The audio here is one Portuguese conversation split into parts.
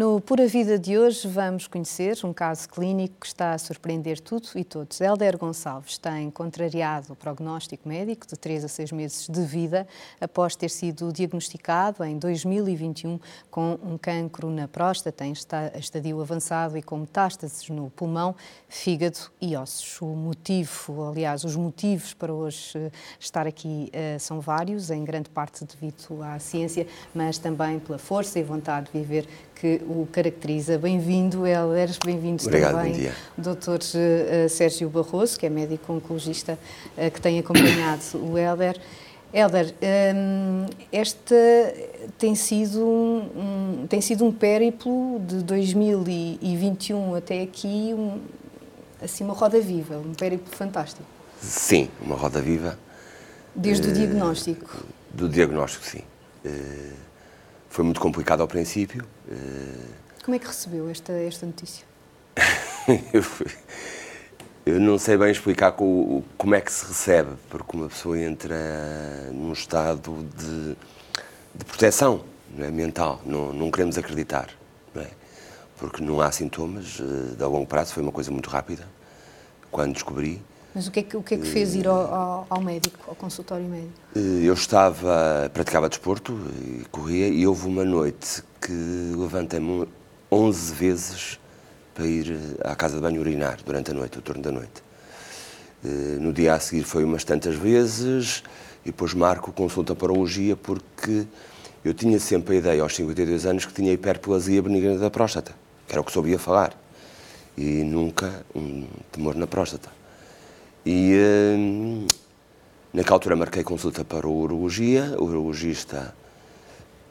No Pura Vida de hoje vamos conhecer um caso clínico que está a surpreender tudo e todos. Helder Gonçalves tem contrariado o prognóstico médico de 3 a 6 meses de vida após ter sido diagnosticado em 2021 com um cancro na próstata em estadio avançado e com metástases no pulmão, fígado e ossos. O motivo, aliás, os motivos para hoje eh, estar aqui uh, são vários, em grande parte devido à ciência, mas também pela força e vontade de viver que o caracteriza. Bem-vindo, Helder, bem-vindos também. Dr. Eh, Sérgio Barroso, que é médico oncologista eh, que tem acompanhado o Helder. Helder, um, este tem sido um, um, tem sido um périplo de 2021 até aqui, um, assim, uma roda viva, um périplo fantástico. Sim, uma roda viva. Desde uh, o diagnóstico? Do diagnóstico, sim. Uh, foi muito complicado ao princípio. Como é que recebeu esta, esta notícia? eu, eu, não sei bem explicar como, como é que se recebe, porque uma pessoa entra num estado de, de proteção não é, mental, não, não queremos acreditar, não é? porque não há sintomas eh, de longo prazo, foi uma coisa muito rápida, quando descobri. Mas o que é que, o que, é que fez ir ao, ao, médico, ao consultório médico? Eh, eu estava, praticava desporto e corria e houve uma noite que levantei-me 11 vezes para ir eh, à casa de banho urinar durante a noite, o turno da noite. Eh, no dia a seguir foi umas tantas vezes e depois marco consulta para urologia porque eu tinha sempre a ideia aos 52 anos que tinha hiperplasia benigna da próstata, que era o que soubia falar, e nunca um tumor na próstata. E hum, naquela altura marquei consulta para o urologia, o urologista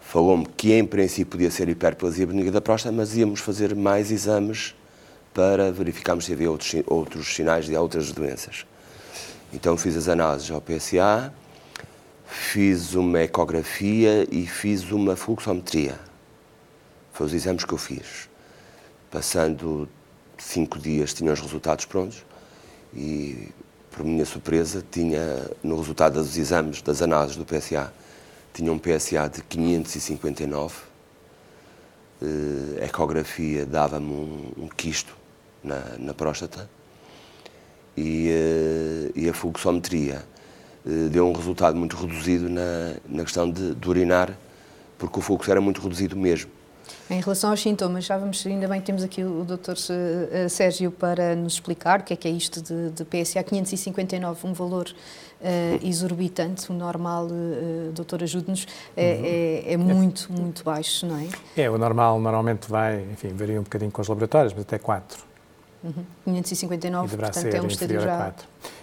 falou-me que em princípio podia ser hiperplasia benigna da próstata, mas íamos fazer mais exames para verificarmos se havia outros, outros sinais de outras doenças. Então fiz as análises ao PSA, fiz uma ecografia e fiz uma fluxometria. Foi os exames que eu fiz. Passando cinco dias tinha os resultados prontos e, por minha surpresa, tinha, no resultado dos exames, das análises do PSA, tinha um PSA de 559, a ecografia dava-me um, um, quisto na, na próstata e, eh, e, a fluxometria eh, deu um resultado muito reduzido na, na questão de, de urinar, porque o fluxo era muito reduzido mesmo. Em relação aos sintomas, já vamos, ainda bem que temos aqui o Dr. Eh, Sérgio para nos explicar o que é que é isto de, de PSA 559, um valor uh, exorbitante, o normal, uh, doutor, ajude-nos, é, uhum. é, é, muito, muito baixo, não é? É, o normal normalmente vai, enfim, varia um bocadinho com os laboratórios, mas até 4. Uhum. 559, portanto, é um estadio já...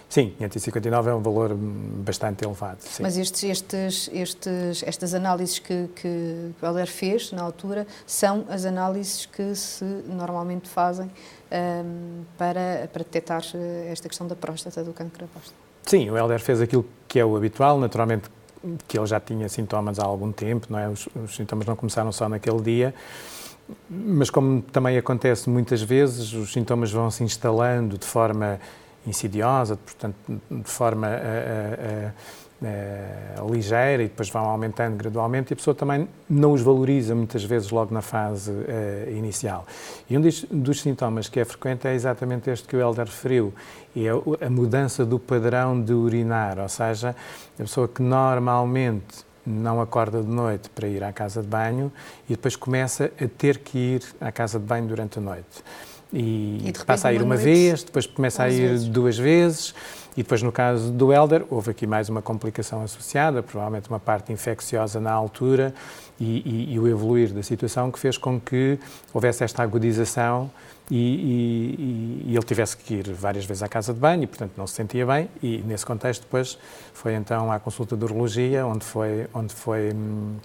Sim, 559 é um valor bastante elevado. Sim. Mas estes, estes, estes, estas análises que, que o Helder fez na altura são as análises que se normalmente fazem um, para, para detectar eh, esta questão da próstata, do câncer da próstata. Sim, o Helder fez aquilo que é o habitual, naturalmente que ele já tinha sintomas há algum tempo, não é? Os, os sintomas não começaram só naquele dia, mas como também acontece muitas vezes, os sintomas vão se instalando de forma insidiosa, portanto, de forma uh, uh, uh, ligeira e depois vão aumentando gradualmente e a pessoa também não os valoriza muitas vezes logo na fase inicial. E um dos, dos, sintomas que é frequente é exatamente este que o Helder referiu, e é a mudança do padrão de urinar, ou seja, a pessoa que normalmente não acorda de noite para ir à casa de banho e depois começa a ter que ir à casa de banho durante a noite e, e passa a ir uma, uma vez, depois começa a ir vezes. duas vezes e depois no caso do Elder houve aqui mais uma complicação associada, provavelmente uma parte infecciosa na altura e, e, e o evoluir da situação que fez com que houvesse esta agudização e, e, ele tivesse que ir várias vezes à casa de banho e, portanto, não se sentia bem. E, nesse contexto, depois foi então à consulta de urologia, onde foi, onde foi hum,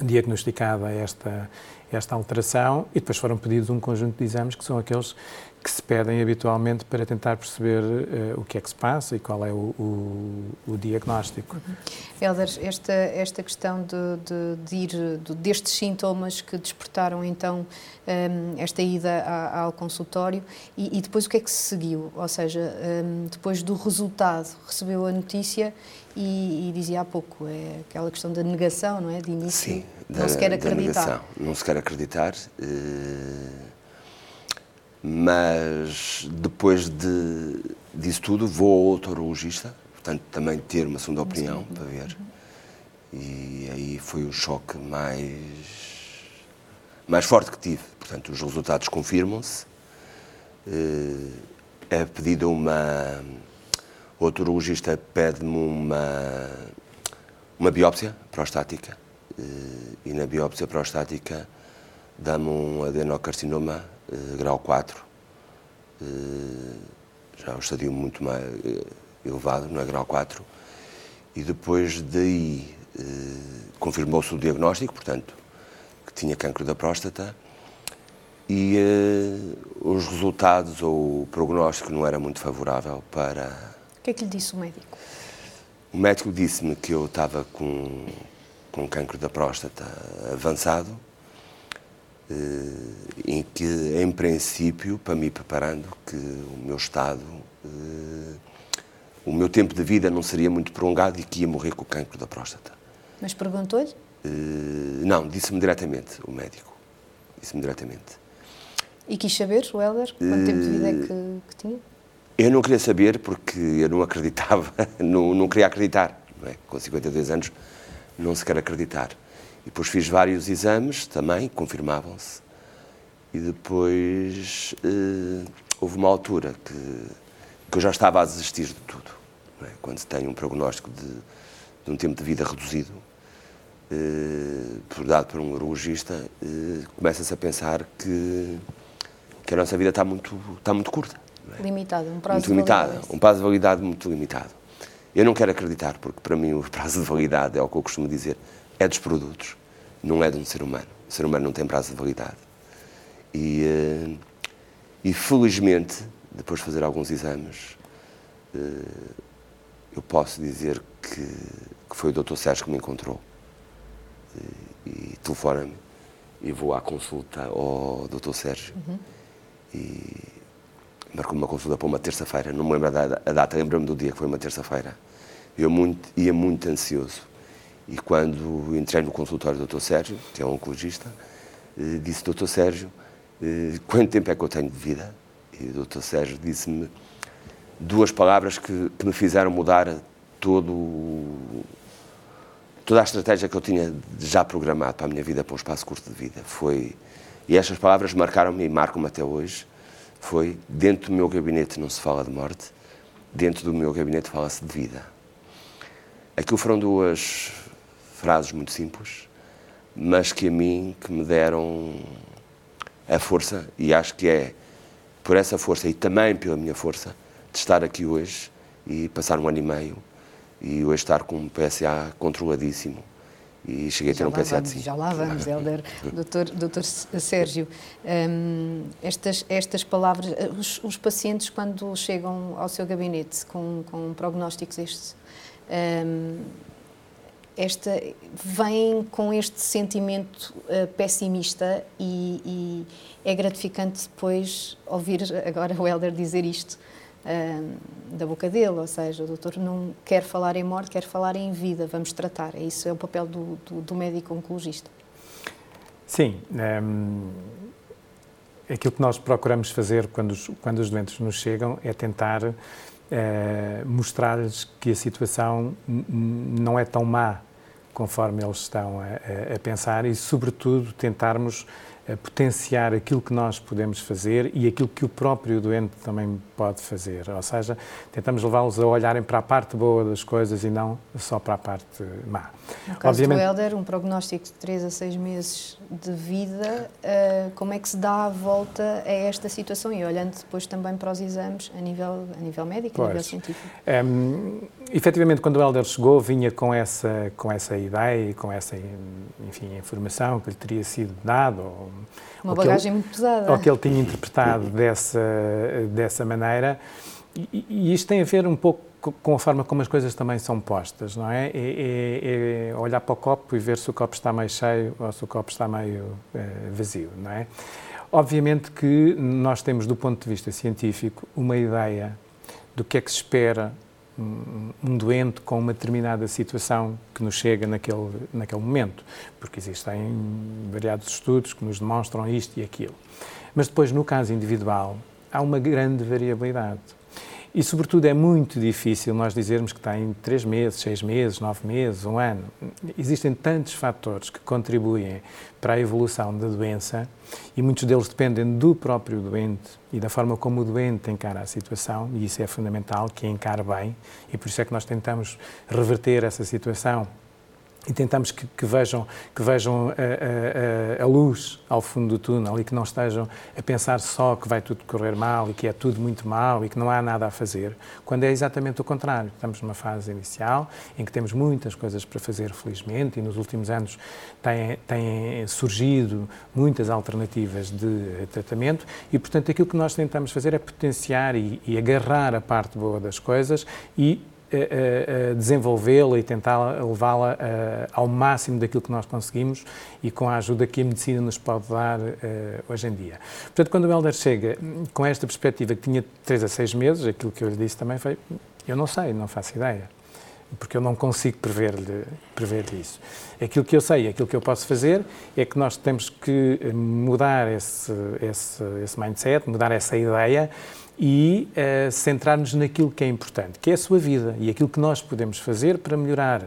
diagnosticada esta, esta alteração e depois foram pedidos um conjunto de exames que são aqueles que se pedem habitualmente para tentar perceber uh, o que é que se passa e qual é o, o, o diagnóstico. Uhum. Helder, esta, esta questão de, de, de ir de, destes sintomas que despertaram então um, ehm, esta ida a, ao consultório e, e, depois o que é que se seguiu? Ou seja, um, depois do resultado, recebeu a notícia e, e, dizia há pouco, é aquela questão da negação, não é? De início. Sim, da, não se quer acreditar. Não se quer acreditar. Mas depois de, disso tudo vou ao otorologista, portanto também ter uma segunda opinião para ver. E aí foi o choque mais, mais forte que tive. Portanto, os resultados confirmam-se. Uh, é pedida uma. O otorologista pede-me uma, uma biópsia prostática. Uh, e na biópsia prostática dá-me um adenocarcinoma uh, grau 4. já é um estadio muito mais elevado, não é grau 4. E depois daí confirmou-se o diagnóstico, portanto, que tinha cancro da próstata e os resultados ou o prognóstico não era muito favorável para. O que é que lhe disse o médico? O médico disse-me que eu estava com, com cancro da próstata avançado, uh, em que, em princípio, para me preparando, que o meu estado, uh, o meu tempo de vida não seria muito prolongado e que ia morrer com o cancro da próstata. Mas perguntou-lhe? não, disse-me diretamente, o médico. Disse-me diretamente. E quis saber, o Helder, quanto tempo de vida é que, que, tinha? Eu não queria saber porque eu não acreditava, não, não queria acreditar. Não é? Com 52 anos não se quer acreditar. E depois fiz vários exames também, confirmavam-se. E depois eh, houve uma altura que, que eu já estava a desistir de tudo. É? Quando se tem um prognóstico de, de um tempo de vida reduzido, eh, dado por um urologista, eh, começa-se a pensar que que a nossa vida está muito, está muito curta. É? Limitada, um prazo muito de validade. um prazo de validade muito limitado. Eu não quero acreditar, porque para mim o prazo de validade, é o que eu costumo dizer, é dos produtos, não é de um ser humano. O ser humano não tem prazo de validade. E, uh, e felizmente, depois de fazer alguns exames, uh, eu posso dizer que, que, foi o Dr. Sérgio que me encontrou. Uh, e telefona-me e vou à consulta ao Dr. Sérgio. Uhum e marcou uma consulta para uma terça-feira, não me lembro a data, lembro-me do dia que foi uma terça-feira. Eu muito, ia muito ansioso. E quando entrei no consultório do Dr. Sérgio, que é um oncologista, eh, disse, Dr. Sérgio, eh, quanto tempo é que eu tenho de vida? E o Dr. Sérgio disse-me duas palavras que, que, me fizeram mudar todo, toda a estratégia que eu tinha já programado para a minha vida, para um espaço curto de vida. Foi e estas palavras marcaram-me e marcam-me até hoje. Foi, dentro do meu gabinete não se fala de morte, dentro do meu gabinete fala-se de vida. Aquilo foram duas frases muito simples, mas que a mim, que me deram a força, e acho que é por essa força e também pela minha força, de estar aqui hoje e passar um ano e meio e hoje estar com um PSA controladíssimo e cheguei a ter um PSA de 5. Já lá vamos, Helder. doutor, doutor Sérgio, um, estas, estas palavras, eh, os, os, pacientes quando chegam ao seu gabinete com, com prognósticos estes, um, esta, vêm com este sentimento uh, pessimista e, e, é gratificante depois ouvir agora o Helder dizer isto da boca dele, ou seja, o doutor não quer falar em morte, quer falar em vida, vamos tratar. É isso é o papel do, do, do médico oncologista. Sim. Aquilo que nós procuramos fazer quando os, quando os doentes nos chegam é tentar uh, mostrar-lhes que a situação não é tão má conforme eles estão a, a pensar e, sobretudo, tentarmos potenciar aquilo que nós podemos fazer e aquilo que o próprio doente também pode fazer. Ou seja, tentamos levá-los a olharem para a parte boa das coisas e não só para a parte má. No caso Obviamente, do Helder, um prognóstico de 3 a 6 meses de vida, uh, como é que se dá a volta a esta situação? E olhando depois também para os exames a nível, a nível médico, pois. a nível científico. Um, efetivamente, quando o Helder chegou, vinha com essa, com essa ideia e com essa enfim, informação que lhe teria sido dada. Uma bagagem ele, muito pesada. Ou que ele tinha interpretado dessa, dessa maneira. E, e isto tem a ver um pouco com a forma como as coisas também são postas, não é? É, é? é, olhar para o copo e ver se o copo está meio cheio ou se o copo está meio é, vazio, não é? Obviamente que nós temos, do ponto de vista científico, uma ideia do que é que se espera um doente com uma determinada situação que nos chega naquele, naquele momento, porque existem variados estudos que nos demonstram isto e aquilo. Mas depois, no caso individual, há uma grande variabilidade. E, sobretudo, é muito difícil nós dizermos que tem três meses, seis meses, nove meses, um ano. Existem tantos fatores que contribuem para a evolução da doença e muitos deles dependem do próprio doente e da forma como o doente encara a situação, e isso é fundamental, que encare bem, e por isso é que nós tentamos reverter essa situação e tentamos que, que, vejam, que vejam a, a, a, luz ao fundo do túnel e que não estejam a pensar só que vai tudo correr mal e que é tudo muito mal e que não há nada a fazer, quando é exatamente o contrário. Estamos numa fase inicial em que temos muitas coisas para fazer, felizmente, e nos últimos anos têm, têm surgido muitas alternativas de tratamento e, portanto, aquilo que nós tentamos fazer é potenciar e, e agarrar a parte boa das coisas e desenvolvê-la e tentar levá-la ao máximo daquilo que nós conseguimos e com a ajuda que a medicina nos pode dar hoje em dia. Portanto, quando o Helder chega com esta perspectiva que tinha 3 a 6 meses, aquilo que eu lhe disse também foi, eu não sei, não faço ideia, porque eu não consigo prever, prever isso. Aquilo que eu sei, aquilo que eu posso fazer é que nós temos que mudar esse, esse, esse mindset, mudar essa ideia e uh, centrar-nos naquilo que é importante, que é a sua vida e aquilo que nós podemos fazer para melhorar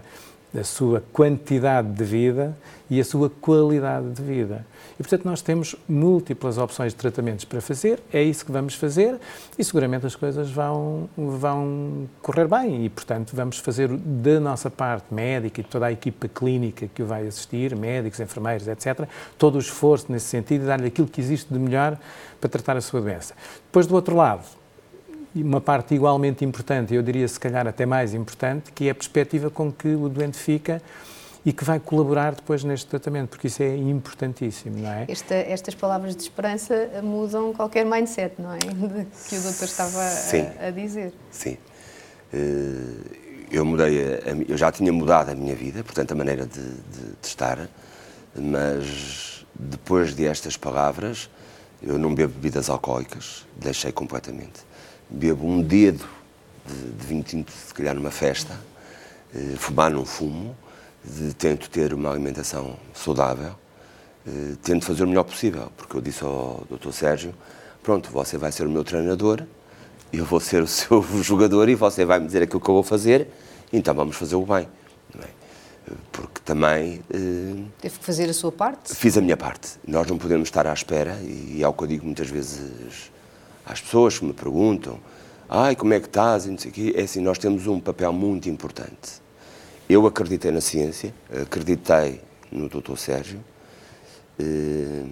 a sua quantidade de vida e a sua qualidade de vida. E, portanto, nós temos múltiplas opções de tratamentos para fazer, é isso que vamos fazer e seguramente as coisas vão, vão correr bem e, portanto, vamos fazer da nossa parte médica e toda a equipa clínica que o vai assistir, médicos, enfermeiros, etc., todo o esforço nesse sentido e dar-lhe aquilo que existe de melhor para tratar a sua doença. Depois, do outro lado, uma parte igualmente importante, eu diria se calhar até mais importante, que é a perspectiva com que o doente fica e que vai colaborar depois neste tratamento, porque isso é importantíssimo, não é? Esta, estas palavras de esperança mudam qualquer mindset, não é? Que o doutor estava a, a, dizer. Sim. Eh, eu mudei, a, eu já tinha mudado a minha vida, portanto a maneira de, de, de estar, mas depois de estas palavras, eu não bebo bebidas alcoólicas, deixei completamente. Bebo um dedo de, de vinho tinto, se calhar numa festa, eh, fumar não fumo, de, tento ter uma alimentação saudável, eh, tento fazer o melhor possível, porque eu disse ao Dr. Sérgio, pronto, você vai ser o meu treinador, eu vou ser o seu jogador e você vai me dizer aquilo que eu vou fazer, então vamos fazer o bem. É? Porque também... Eh, Teve que fazer a sua parte? Fiz a minha parte. Nós não podemos estar à espera, e é o que eu digo muitas vezes às pessoas que me perguntam, ai, como é que estás, e não sei o quê. É assim, nós temos um papel muito importante eu acreditei na ciência, acreditei no Dr. Sérgio, eh,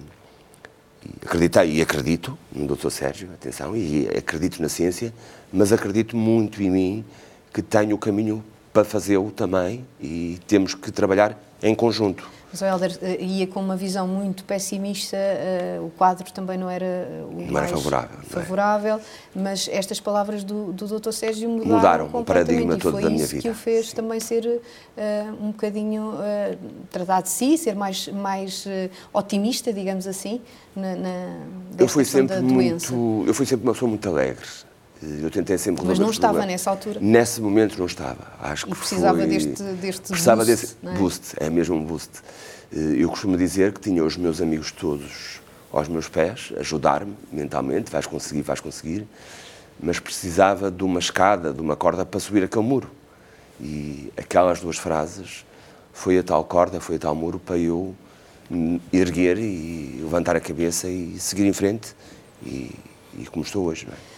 acreditei e acredito no Dr. Sérgio, atenção, e acredito na ciência, mas acredito muito em mim que tenho o caminho para fazê-lo também e temos que trabalhar em conjunto. O Helder eh, ia com uma visão muito pessimista, uh, o quadro também não era eh, o não mais era favorável, favorável é? mas estas palavras do, do Dr. Sérgio mudaram, mudaram o paradigma todo da minha vida. E foi isso que o fez Sim. também ser uh, um bocadinho, uh, tratar de si, ser mais, mais otimista, digamos assim, na, na eu fui sempre muito, Eu fui sempre uma pessoa muito alegre. Eu tentei sempre Mas não estava nessa altura? Nesse momento não estava. Acho que e precisava foi... deste, deste precisava boost, desse é? boost, é mesmo um boost. Eh, eu costumo dizer que tinha os meus amigos todos aos meus pés, ajudar-me mentalmente, vais conseguir, vais conseguir, mas precisava de uma escada, de uma corda para subir aquele muro. E aquelas duas frases foi a tal corda, foi a tal muro para eu erguer e levantar a cabeça e seguir em frente e, e como estou hoje, não é?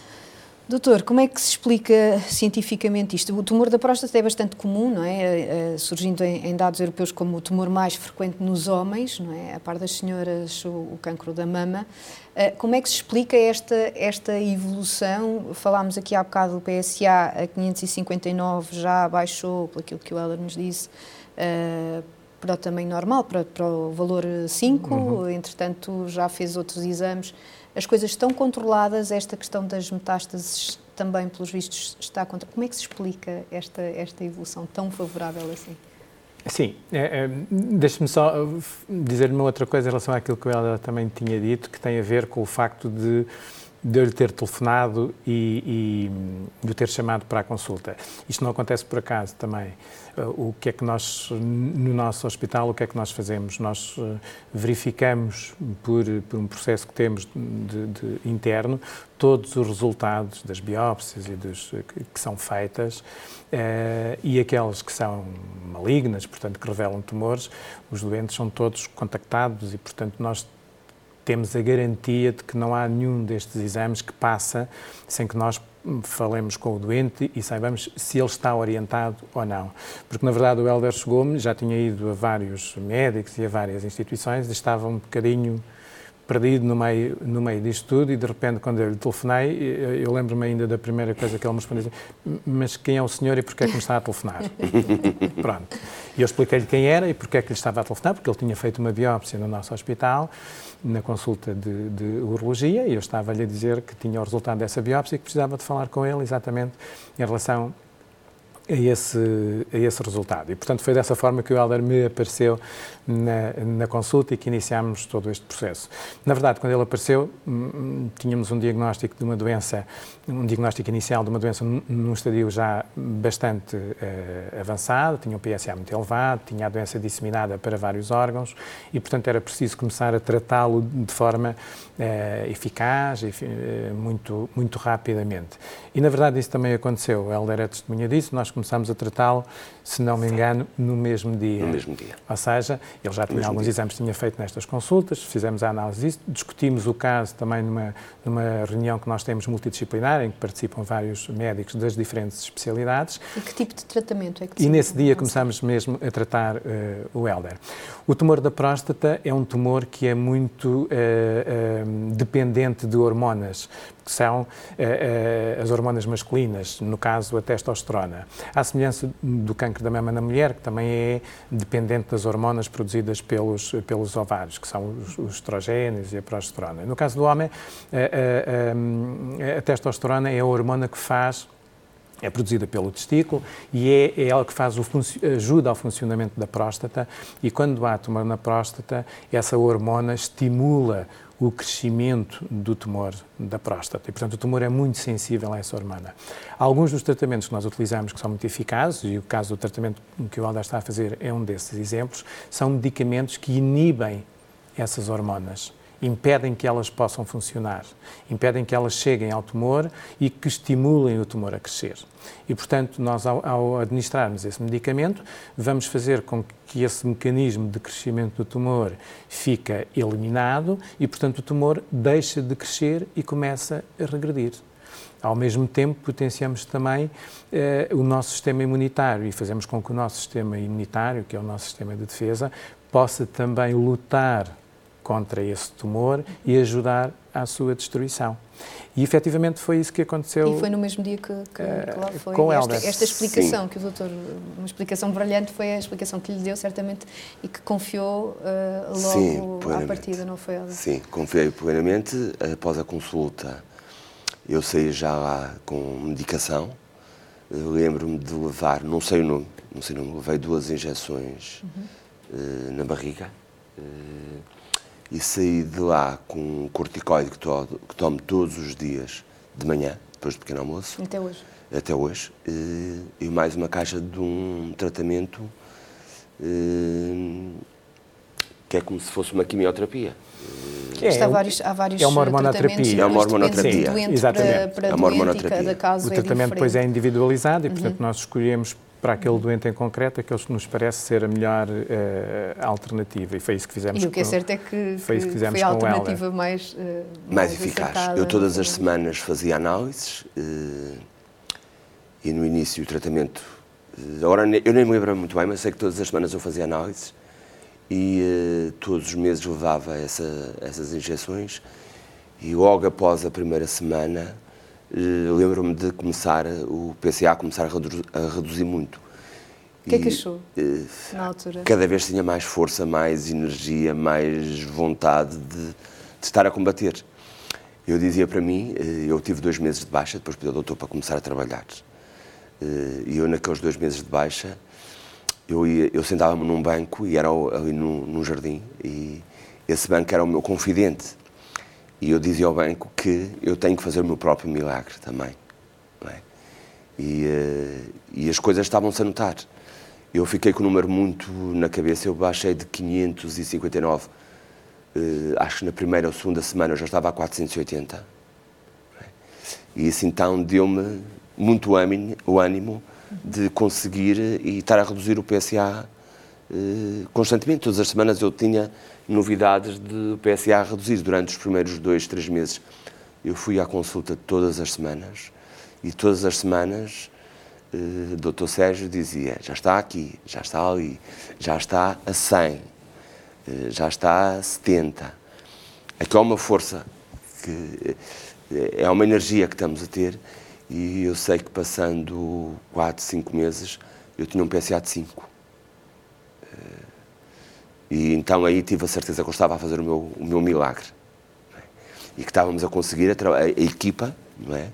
Doutor, como é que se explica cientificamente isto? O tumor da próstata é bastante comum, não é? Eh, eh, surgindo em, dados europeus como o tumor mais frequente nos homens, não é? A par das senhoras, o, o cancro da mama. Eh, como é que se explica esta, esta evolução? Falámos aqui há bocado do PSA a 559, já baixou, pelo aquilo que o Heller nos disse, para o tamanho normal, para, para o valor 5, uhum. entretanto já fez outros exames as coisas estão controladas, esta questão das metástases também, pelos vistos, está contra. Como é que se explica esta, esta evolução tão favorável assim? Sim, é, é, deixe-me só dizer uma outra coisa em relação àquilo que ela também tinha dito, que tem a ver com o facto de de eu lhe ter telefonado e, e de o ter chamado para a consulta. Isto não acontece por acaso também. O que é que nós, no nosso hospital, o que é que nós fazemos? Nós eh, verificamos, por, por um processo que temos de, de interno, todos os resultados das biópsias e dos, que, que são feitas e aquelas que são malignas, portanto, que revelam tumores, os doentes são todos contactados e, portanto, nós temos a garantia de que não há nenhum destes exames que passa sem que nós falemos com o doente e saibamos se ele está orientado ou não. Porque, na verdade, o Helder chegou-me, já tinha ido a vários médicos e a várias instituições e estava um bocadinho perdido no meio, no meio disto tudo e de repente quando eu lhe telefonei, eu lembro-me ainda da primeira coisa que ele me respondeu, mas quem é o senhor e porquê é que me está a telefonar? Pronto. E eu expliquei-lhe quem era e porquê é que lhe estava a telefonar, porque ele tinha feito uma biópsia no nosso hospital, na consulta de, de urologia, e eu estava-lhe a dizer que tinha o resultado dessa biópsia e que precisava de falar com ele exatamente em relação a esse, a esse resultado. E, portanto, foi dessa forma que o Helder me apareceu na, na, consulta e que iniciámos todo este processo. Na verdade, quando ele apareceu, hum, hum, tínhamos um diagnóstico de uma doença, um diagnóstico inicial de uma doença num estadio já bastante uh, avançado, tinha um PSA muito elevado, tinha a doença disseminada para vários órgãos e, portanto, era preciso começar a tratá-lo de forma uh, eficaz uh, muito, muito rapidamente. E, na verdade, isso também aconteceu. O Helder é testemunha disso, nós começámos a tratá-lo, se não me engano, no mesmo dia. No mesmo dia. Ou seja, ele já tinha alguns dia. exames que tinha feito nestas consultas, fizemos a análise disso, discutimos o caso também numa, numa reunião que nós temos multidisciplinar, em que participam vários médicos das diferentes especialidades. E que tipo de tratamento é que E nesse dia começámos mesmo a tratar uh, o Helder. O tumor da próstata é um tumor que é muito uh, uh, dependente de hormonas, que são uh, uh, as hormonas masculinas, no caso a testosterona. À semelhança do cancro da mama na mulher, que também é dependente das hormonas produzidas pelos, pelos ovários, que são os, os estrogénios e a progesterona. No caso do homem, a, a, a testosterona é a hormona que faz é produzida pelo testículo e é, é ela que faz o ajuda ao funcionamento da próstata e quando há tumor na próstata, essa hormona estimula o crescimento do tumor da próstata. E, portanto, o tumor é muito sensível a essa hormona. Alguns dos tratamentos que nós utilizamos que são muito eficazes, e o caso do tratamento que o Alda está a fazer é um desses exemplos, são medicamentos que inibem essas hormonas impedem que elas possam funcionar, impedem que elas cheguem ao tumor e que estimulem o tumor a crescer. E, portanto, nós, ao, ao administrarmos esse medicamento, vamos fazer com que esse mecanismo de crescimento do tumor fica eliminado e, portanto, o tumor deixa de crescer e começa a regredir. Ao mesmo tempo, potenciamos também eh, o nosso sistema imunitário e fazemos com que o nosso sistema imunitário, que é o nosso sistema de defesa, possa também lutar contra esse tumor e ajudar à sua destruição. E efetivamente foi isso que aconteceu. E foi no mesmo dia que, que, que lá foi. Com esta, esta explicação Sim. que o doutor, uma explicação brilhante, foi a explicação que lhe deu, certamente, e que confiou uh, logo Sim, à partida, não foi, Helder? Sim, confiei plenamente. Após a consulta, eu saí já lá com medicação. Lembro-me de levar, não sei o nome, não sei o nome, levei duas injeções uhum. uh, na barriga. Uh, e saí de lá com um corticoide que, to, que tomo todos os dias de manhã, depois do pequeno almoço. Até hoje? Até hoje. E, e mais uma caixa de um tratamento e, que é como se fosse uma quimioterapia. É, há vários, há vários é uma hormonoterapia. É uma hormonoterapia. Exatamente. Para, para é uma hormonoterapia. Cada caso o é tratamento depois é individualizado e, portanto, uhum. nós escolhemos para aquele doente em concreto aquele que nos parece ser a melhor uh, alternativa. E foi isso que fizemos e o que é certo é que, foi, que foi a alternativa mais, uh, mais, mais eficaz. eu todas as semanas fazia análises uh, e no início o tratamento agora eu nem me lembro muito bem mas sei que todas as semanas eu fazia análises e todos os meses levava essa, essas injeções e logo após a primeira semana lembro-me de começar, o PCA começar a, reduzir, a reduzir muito. O que é que achou uh, na altura? Cada vez tinha mais força, mais energia, mais vontade de, de estar a combater. Eu dizia para mim, uh, eu tive dois meses de baixa, depois pedi ao doutor para começar a trabalhar. E eu, naqueles dois meses de baixa, eu, eu sentava-me num banco e era ali num, num jardim, e esse banco era o meu confidente E eu dizia ao banco que eu tenho que fazer o meu próprio milagre também. É? E, uh, e as coisas estavam-se a notar. Eu fiquei com o número muito na cabeça, eu baixei de 559. Uh, acho que na primeira ou segunda semana eu já estava a 480. É? E isso então deu-me muito ânimo, o ânimo de conseguir e estar a reduzir o PSA constantemente. Todas as semanas eu tinha novidades de PSA a reduzir durante os primeiros dois, três meses. Eu fui à consulta todas as semanas e todas as semanas o uh, Dr. Sérgio dizia: já está aqui, já está ali, já está a 100, uh, já está a 70. Aqui há uma força, que eh, é uma energia que estamos a ter e eu sei que passando 4, 5 meses eu tinha um PSA de 5. E então aí tive a certeza que eu estava a fazer o meu, o meu milagre. É? E que estávamos a conseguir, a, a, a equipa, não é?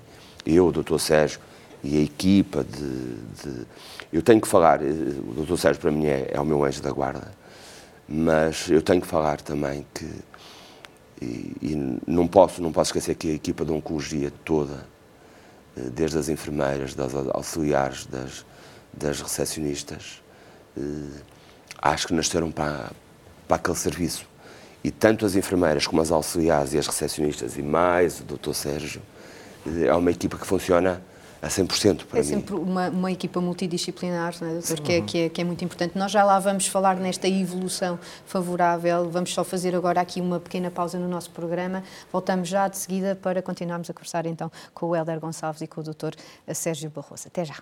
eu, o Dr. Sérgio e a equipa de, de, Eu tenho que falar, eh, o Dr. Sérgio para mim é, é, o meu anjo da guarda, mas eu tenho que falar também que. E, e não, posso, não posso esquecer que a equipa de oncologia toda, eh, desde as enfermeiras, das auxiliares, das, das recepcionistas, eh, acho que nasceram para, para aquele serviço. E tanto as enfermeiras como as auxiliares e as recepcionistas e mais o Dr. Sérgio, é uma equipa que funciona a 100% para é mim. É sempre uma, uma equipa multidisciplinar, não é, doutor? Que é, que, é, que é muito importante. Nós já lá vamos falar nesta evolução favorável. Vamos só fazer agora aqui uma pequena pausa no nosso programa. Voltamos já de seguida para continuarmos a conversar então com o Helder Gonçalves e com o doutor Sérgio Barroso. Até já.